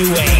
new wave,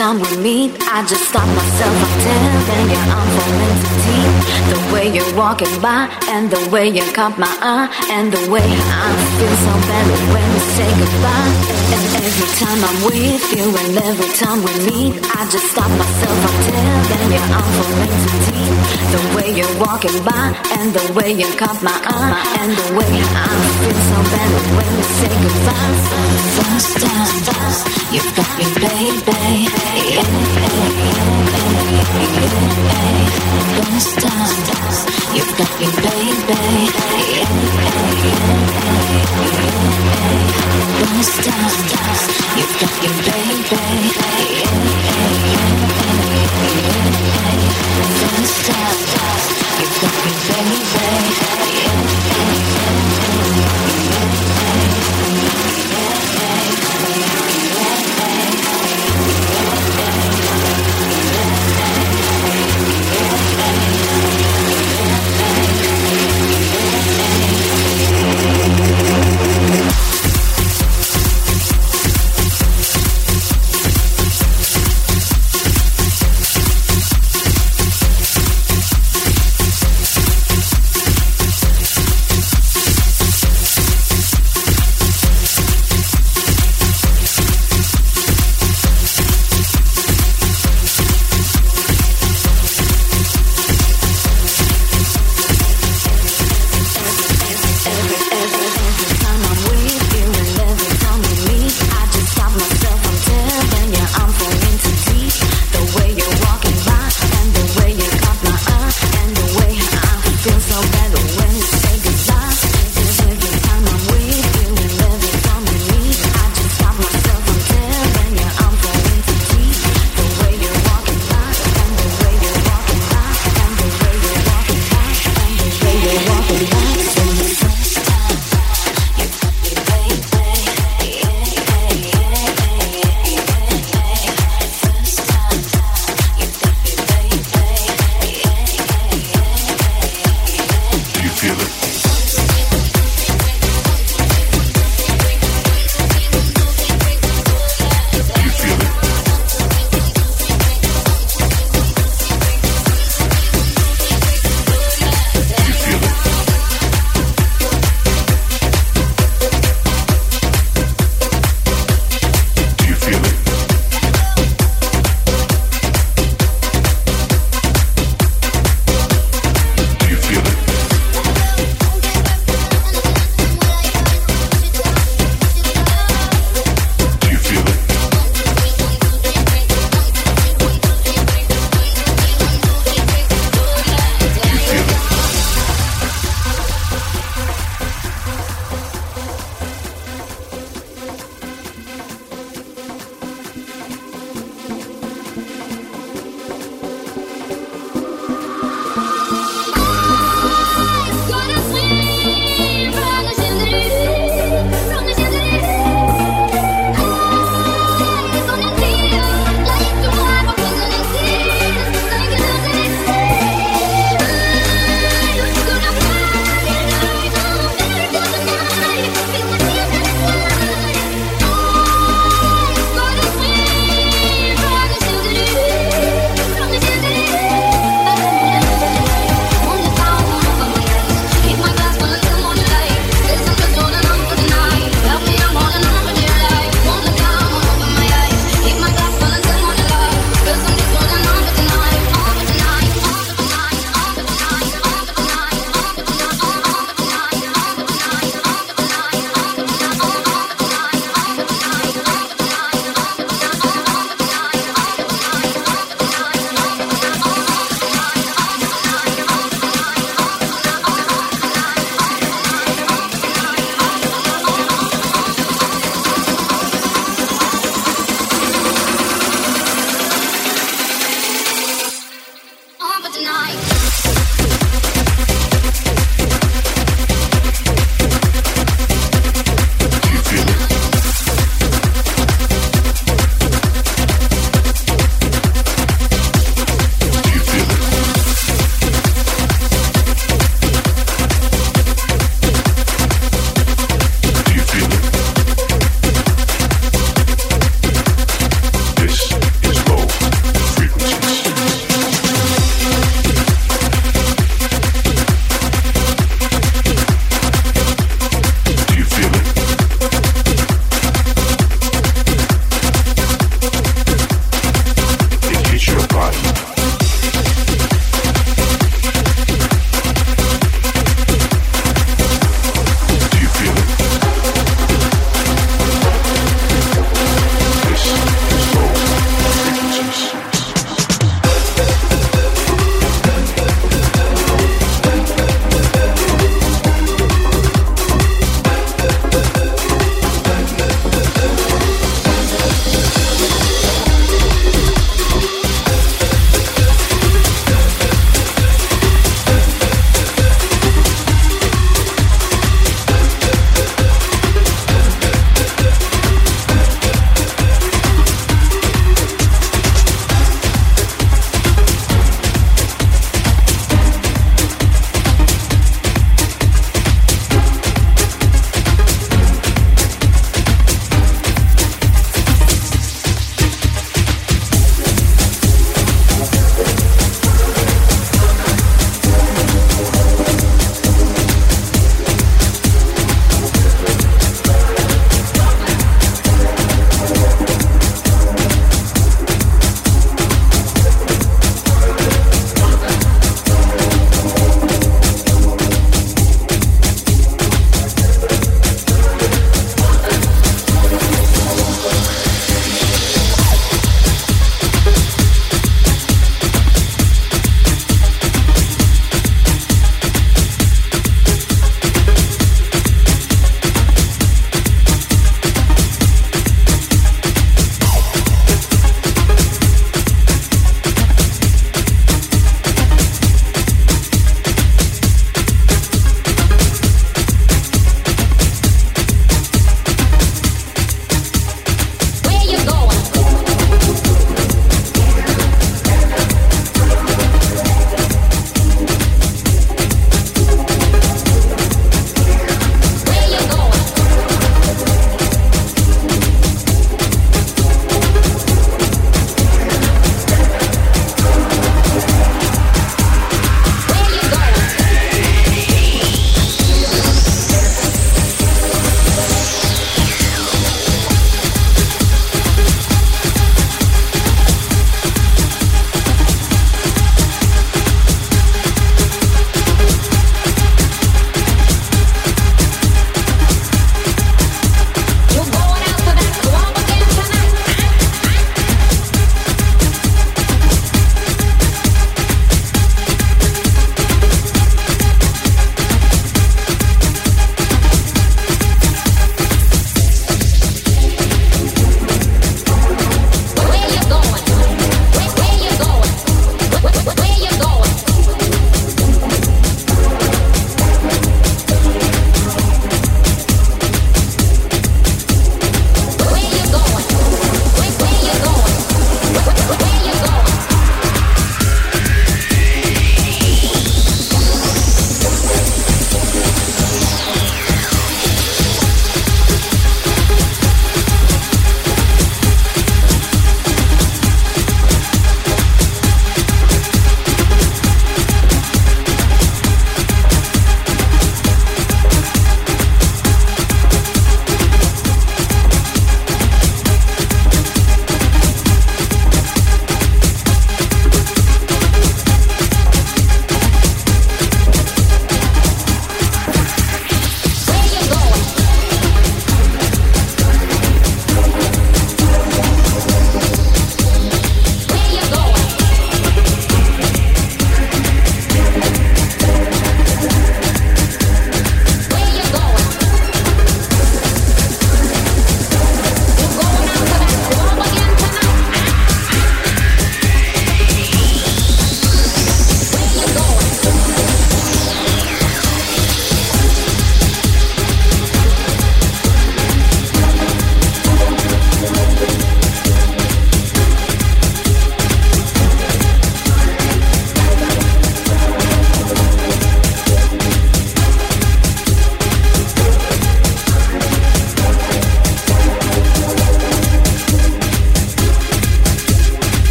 time we meet, I just stop myself. I'm telling you, I'm falling too deep. The way you're walking by, and the way you caught my eye, and the way I feel so better when we say goodbye. And every time I'm with you, and every time we meet, I just stop myself. I'm telling you, I'm falling too deep. The way you're walking by, and the way you caught my eye, and the way I feel so better when we say goodbye. First time, you've got me, baby. Don't stop, you've got me, baby. Don't stop, you've got me, baby.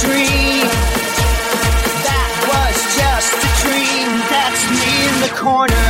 dream. That was just a dream. That's me in the corner.